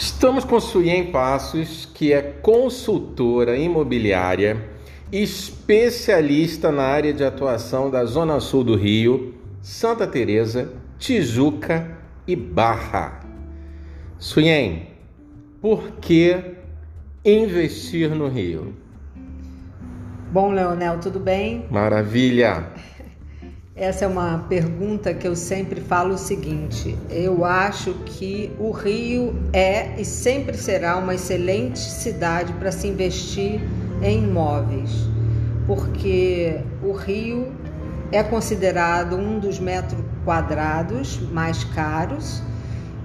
Estamos com Suyen Passos, que é consultora imobiliária, especialista na área de atuação da Zona Sul do Rio, Santa Teresa, Tijuca e Barra. Suyen, por que investir no Rio? Bom, Leonel, tudo bem? Maravilha! Essa é uma pergunta que eu sempre falo o seguinte: eu acho que o Rio é e sempre será uma excelente cidade para se investir em imóveis, porque o Rio é considerado um dos metros quadrados mais caros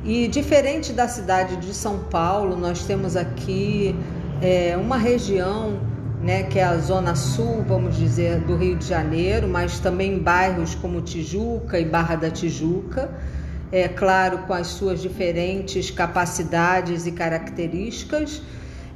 e diferente da cidade de São Paulo, nós temos aqui é, uma região né, que é a zona sul, vamos dizer, do Rio de Janeiro, mas também bairros como Tijuca e Barra da Tijuca, é claro, com as suas diferentes capacidades e características.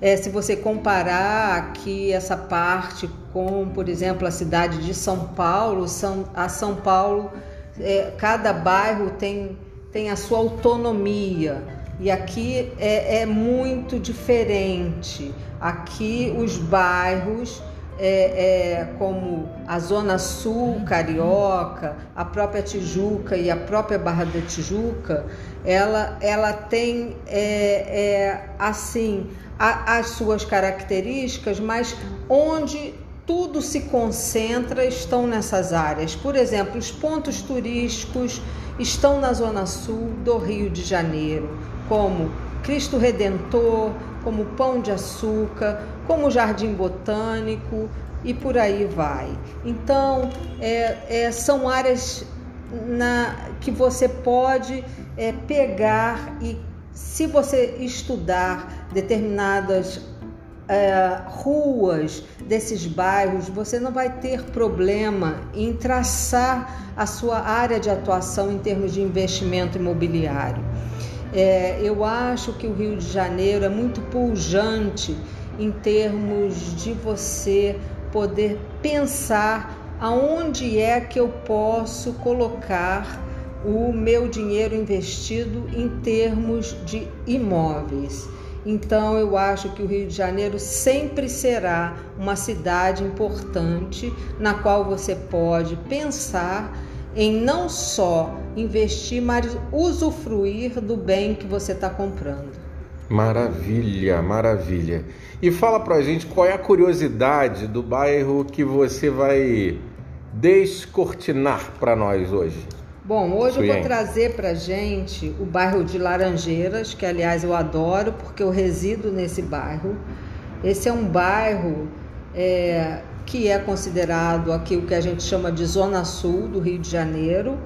É, se você comparar aqui essa parte com, por exemplo, a cidade de São Paulo, São, a São Paulo, é, cada bairro tem, tem a sua autonomia e aqui é, é muito diferente. Aqui os bairros é, é, como a Zona Sul Carioca, a própria Tijuca e a própria Barra da Tijuca, ela, ela tem é, é assim a, as suas características, mas onde tudo se concentra estão nessas áreas. Por exemplo, os pontos turísticos estão na Zona Sul do Rio de Janeiro, como Cristo Redentor, como Pão de Açúcar, como Jardim Botânico e por aí vai. Então, é, é, são áreas na, que você pode é, pegar e, se você estudar determinadas é, ruas desses bairros, você não vai ter problema em traçar a sua área de atuação em termos de investimento imobiliário. É, eu acho que o Rio de Janeiro é muito pujante em termos de você poder pensar aonde é que eu posso colocar o meu dinheiro investido em termos de imóveis. Então eu acho que o Rio de Janeiro sempre será uma cidade importante na qual você pode pensar em não só investir, mas usufruir do bem que você está comprando. Maravilha, maravilha. E fala pra gente qual é a curiosidade do bairro que você vai descortinar para nós hoje. Bom, hoje Suyen. eu vou trazer para gente o bairro de Laranjeiras, que aliás eu adoro porque eu resido nesse bairro. Esse é um bairro é, que é considerado aqui o que a gente chama de Zona Sul do Rio de Janeiro.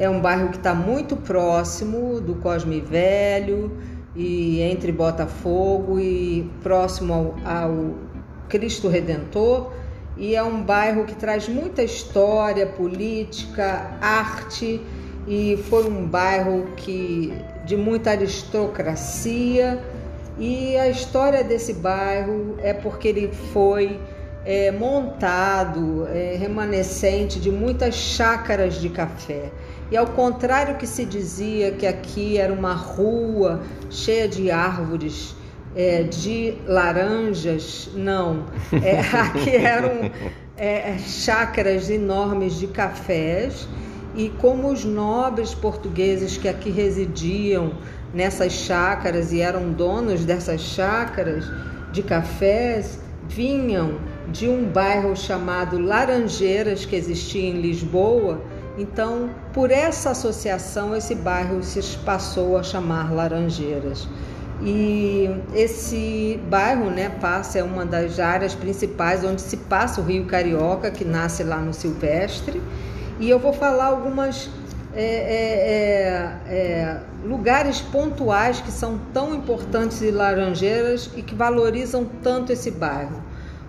É um bairro que está muito próximo do Cosme Velho e entre Botafogo e próximo ao, ao Cristo Redentor. E é um bairro que traz muita história, política, arte e foi um bairro que de muita aristocracia. E a história desse bairro é porque ele foi é, montado, é, remanescente de muitas chácaras de café. E ao contrário que se dizia que aqui era uma rua cheia de árvores, é, de laranjas, não. É, aqui eram é, chácaras enormes de cafés e como os nobres portugueses que aqui residiam nessas chácaras e eram donos dessas chácaras de cafés, vinham de um bairro chamado Laranjeiras, que existia em Lisboa. Então, por essa associação, esse bairro se passou a chamar Laranjeiras. E esse bairro, né, passa é uma das áreas principais onde se passa o Rio Carioca, que nasce lá no Silvestre. E eu vou falar algumas é, é, é, é lugares pontuais que são tão importantes em Laranjeiras e que valorizam tanto esse bairro.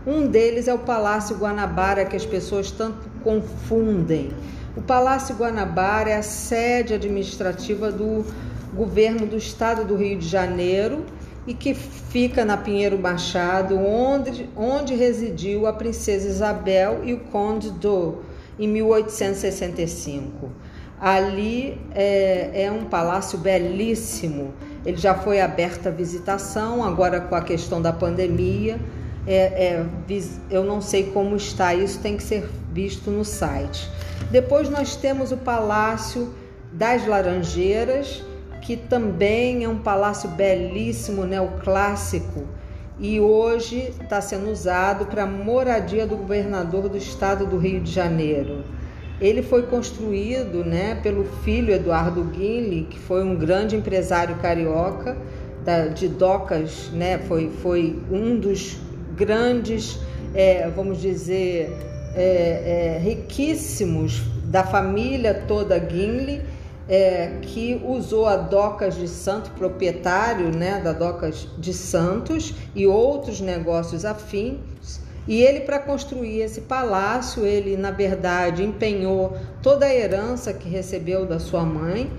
Um deles é o Palácio Guanabara, que as pessoas tanto confundem. O Palácio Guanabara é a sede administrativa do governo do estado do Rio de Janeiro e que fica na Pinheiro Machado, onde, onde residiu a princesa Isabel e o Conde do em 1865. Ali é, é um palácio belíssimo Ele já foi aberto à visitação, agora com a questão da pandemia. É, é, eu não sei como está isso, tem que ser visto no site. Depois nós temos o Palácio das Laranjeiras, que também é um palácio belíssimo, neoclássico, e hoje está sendo usado para moradia do governador do estado do Rio de Janeiro. Ele foi construído né, pelo filho Eduardo Guinle, que foi um grande empresário carioca da, de docas, né, foi, foi um dos grandes, é, vamos dizer, é, é, riquíssimos da família toda Guinle, é, que usou a Docas de Santo, proprietário né, da Docas de Santos e outros negócios afins, e ele, para construir esse palácio, ele, na verdade, empenhou toda a herança que recebeu da sua mãe.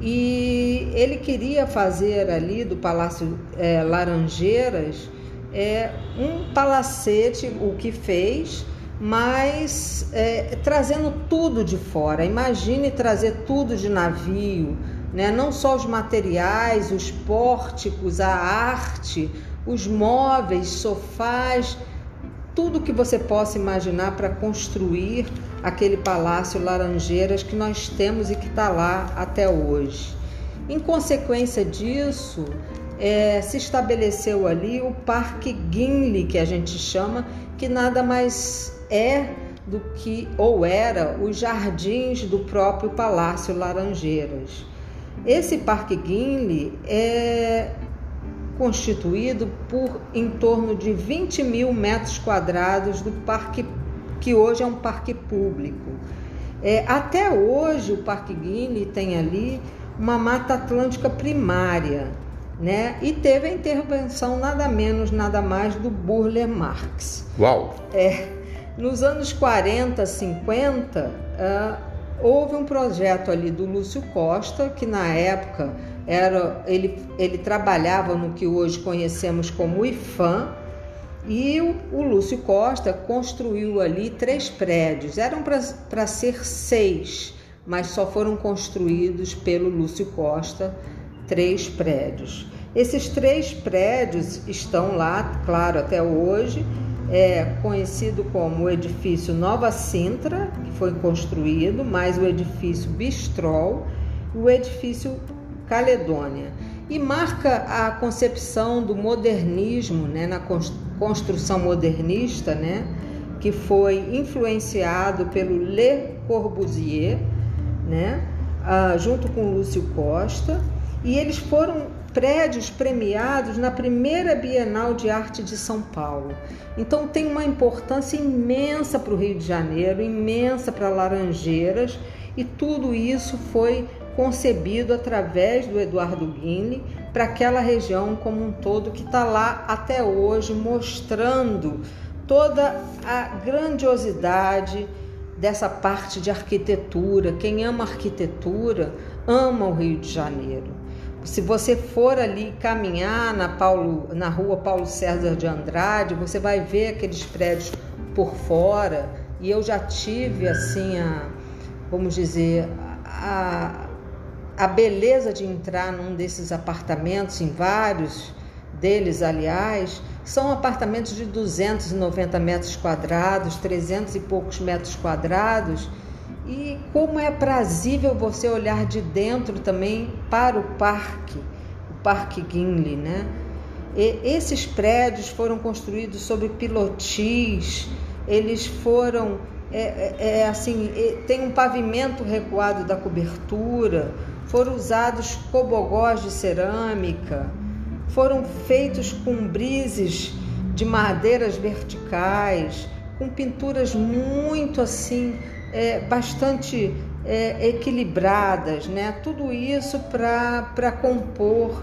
E ele queria fazer ali do Palácio é, Laranjeiras é, um palacete, o que fez, mas é, trazendo tudo de fora. Imagine trazer tudo de navio, né? não só os materiais, os pórticos, a arte, os móveis, sofás tudo que você possa imaginar para construir aquele palácio Laranjeiras que nós temos e que está lá até hoje. Em consequência disso, é, se estabeleceu ali o Parque Guinle, que a gente chama, que nada mais é do que ou era os jardins do próprio Palácio Laranjeiras. Esse Parque Guinle é constituído por em torno de 20 mil metros quadrados do parque, que hoje é um parque público. É, até hoje, o Parque Guine tem ali uma mata atlântica primária, né? E teve a intervenção nada menos, nada mais do Burle Marx. Uau! É, nos anos 40, 50, uh, houve um projeto ali do Lúcio Costa, que na época era ele, ele trabalhava no que hoje conhecemos como IFAM e o, o Lúcio Costa construiu ali três prédios. Eram para ser seis, mas só foram construídos pelo Lúcio Costa três prédios. Esses três prédios estão lá, claro, até hoje. É conhecido como o edifício Nova Sintra, que foi construído, mais o edifício Bistrol, o edifício Caledônia e marca a concepção do modernismo, né, na construção modernista, né, que foi influenciado pelo Le Corbusier, né, uh, junto com Lúcio Costa, e eles foram prédios premiados na primeira Bienal de Arte de São Paulo. Então tem uma importância imensa para o Rio de Janeiro, imensa para Laranjeiras, e tudo isso foi concebido através do Eduardo Guinle para aquela região como um todo que está lá até hoje, mostrando toda a grandiosidade dessa parte de arquitetura. Quem ama arquitetura ama o Rio de Janeiro. Se você for ali caminhar na, Paulo, na rua Paulo César de Andrade, você vai ver aqueles prédios por fora. E eu já tive assim a, vamos dizer, a, a beleza de entrar num desses apartamentos, em vários deles, aliás, são apartamentos de 290 metros quadrados, 300 e poucos metros quadrados. E como é prazível você olhar de dentro também para o parque, o Parque Guinle, né? E esses prédios foram construídos sobre pilotis, eles foram é, é, é assim, tem um pavimento recuado da cobertura, foram usados cobogós de cerâmica, foram feitos com brises de madeiras verticais, com pinturas muito assim, é, bastante é, equilibradas, né? Tudo isso para compor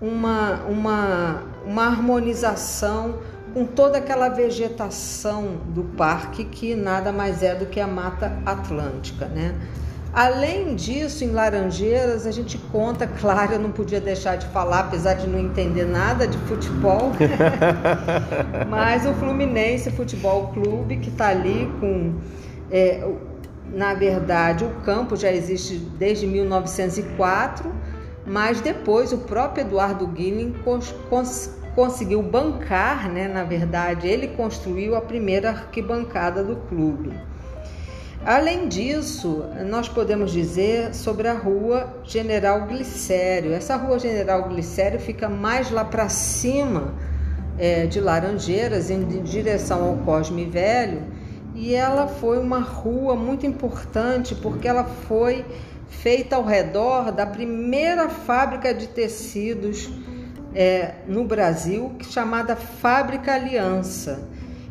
uma, uma, uma harmonização com toda aquela vegetação do parque que nada mais é do que a Mata Atlântica, né? Além disso, em Laranjeiras, a gente conta, claro, eu não podia deixar de falar, apesar de não entender nada de futebol, mas o Fluminense Futebol Clube, que está ali com. É, na verdade, o campo já existe desde 1904, mas depois o próprio Eduardo Guilherme cons cons conseguiu bancar, né, na verdade, ele construiu a primeira arquibancada do clube. Além disso, nós podemos dizer sobre a rua General Glicério. Essa rua General Glicério fica mais lá para cima é, de Laranjeiras, em direção ao Cosme Velho, e ela foi uma rua muito importante porque ela foi feita ao redor da primeira fábrica de tecidos é, no Brasil, chamada Fábrica Aliança.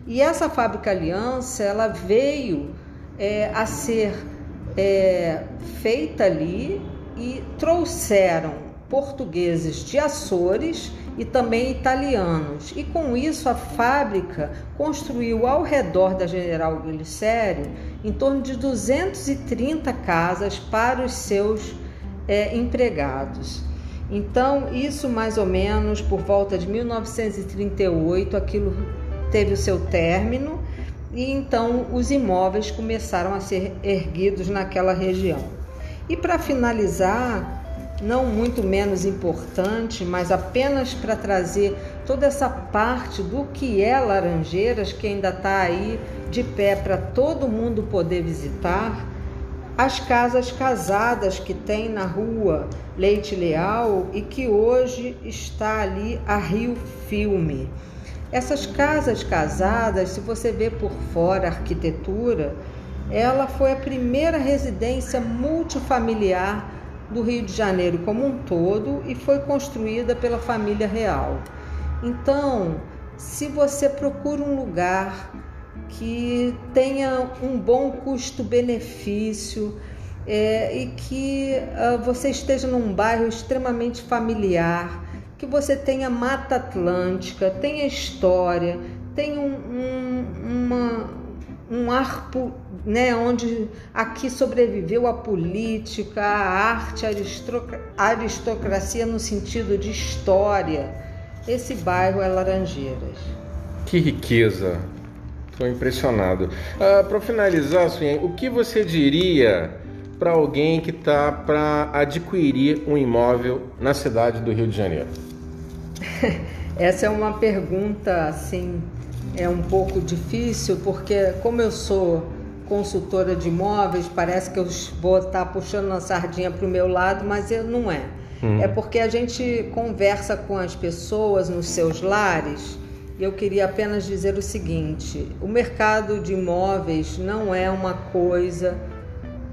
E essa Fábrica Aliança, ela veio é, a ser é, feita ali e trouxeram portugueses de Açores e também italianos. E com isso a fábrica construiu ao redor da General Glicério em torno de 230 casas para os seus é, empregados. Então, isso mais ou menos por volta de 1938, aquilo teve o seu término e então os imóveis começaram a ser erguidos naquela região. E para finalizar, não muito menos importante, mas apenas para trazer toda essa parte do que é Laranjeiras, que ainda está aí de pé para todo mundo poder visitar, as casas casadas que tem na rua Leite Leal e que hoje está ali a Rio Filme. Essas casas casadas, se você vê por fora a arquitetura, ela foi a primeira residência multifamiliar do Rio de Janeiro como um todo e foi construída pela família real. Então, se você procura um lugar que tenha um bom custo-benefício é, e que uh, você esteja num bairro extremamente familiar, que você tenha Mata Atlântica, tenha história, tenha um, um, uma, um arco né, onde aqui sobreviveu a política, a arte, a aristocracia no sentido de história. Esse bairro é Laranjeiras. Que riqueza! Estou impressionado. Ah, para finalizar, Suyen, o que você diria para alguém que está para adquirir um imóvel na cidade do Rio de Janeiro? Essa é uma pergunta assim, é um pouco difícil, porque como eu sou consultora de imóveis, parece que eu vou estar puxando a sardinha para o meu lado, mas eu, não é. Hum. É porque a gente conversa com as pessoas nos seus lares. E eu queria apenas dizer o seguinte: o mercado de imóveis não é uma coisa,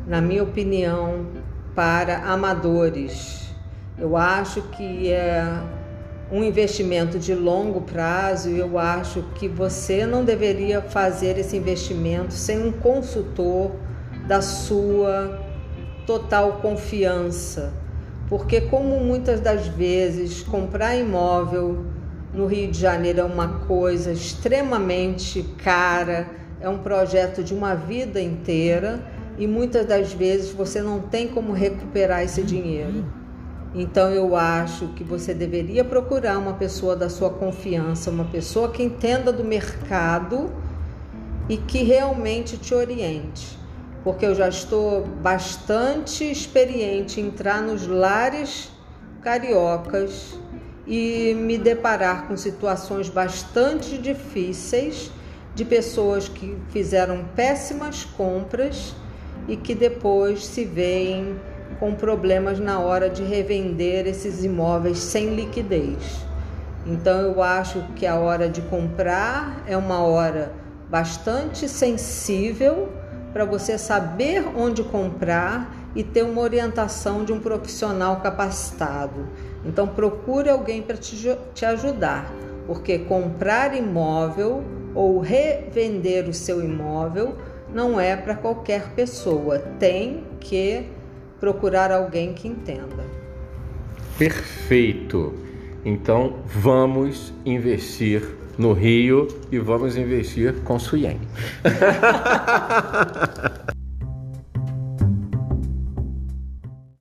na minha opinião, para amadores. Eu acho que é um investimento de longo prazo e eu acho que você não deveria fazer esse investimento sem um consultor da sua total confiança. Porque como muitas das vezes comprar imóvel no Rio de Janeiro é uma coisa extremamente cara, é um projeto de uma vida inteira e muitas das vezes você não tem como recuperar esse dinheiro. Então eu acho que você deveria procurar uma pessoa da sua confiança, uma pessoa que entenda do mercado e que realmente te oriente. Porque eu já estou bastante experiente em entrar nos lares cariocas e me deparar com situações bastante difíceis de pessoas que fizeram péssimas compras e que depois se veem com problemas na hora de revender esses imóveis sem liquidez. Então eu acho que a hora de comprar é uma hora bastante sensível para você saber onde comprar e ter uma orientação de um profissional capacitado. Então procure alguém para te, te ajudar, porque comprar imóvel ou revender o seu imóvel não é para qualquer pessoa. Tem que procurar alguém que entenda. Perfeito. Então vamos investir no Rio e vamos investir com Suyen.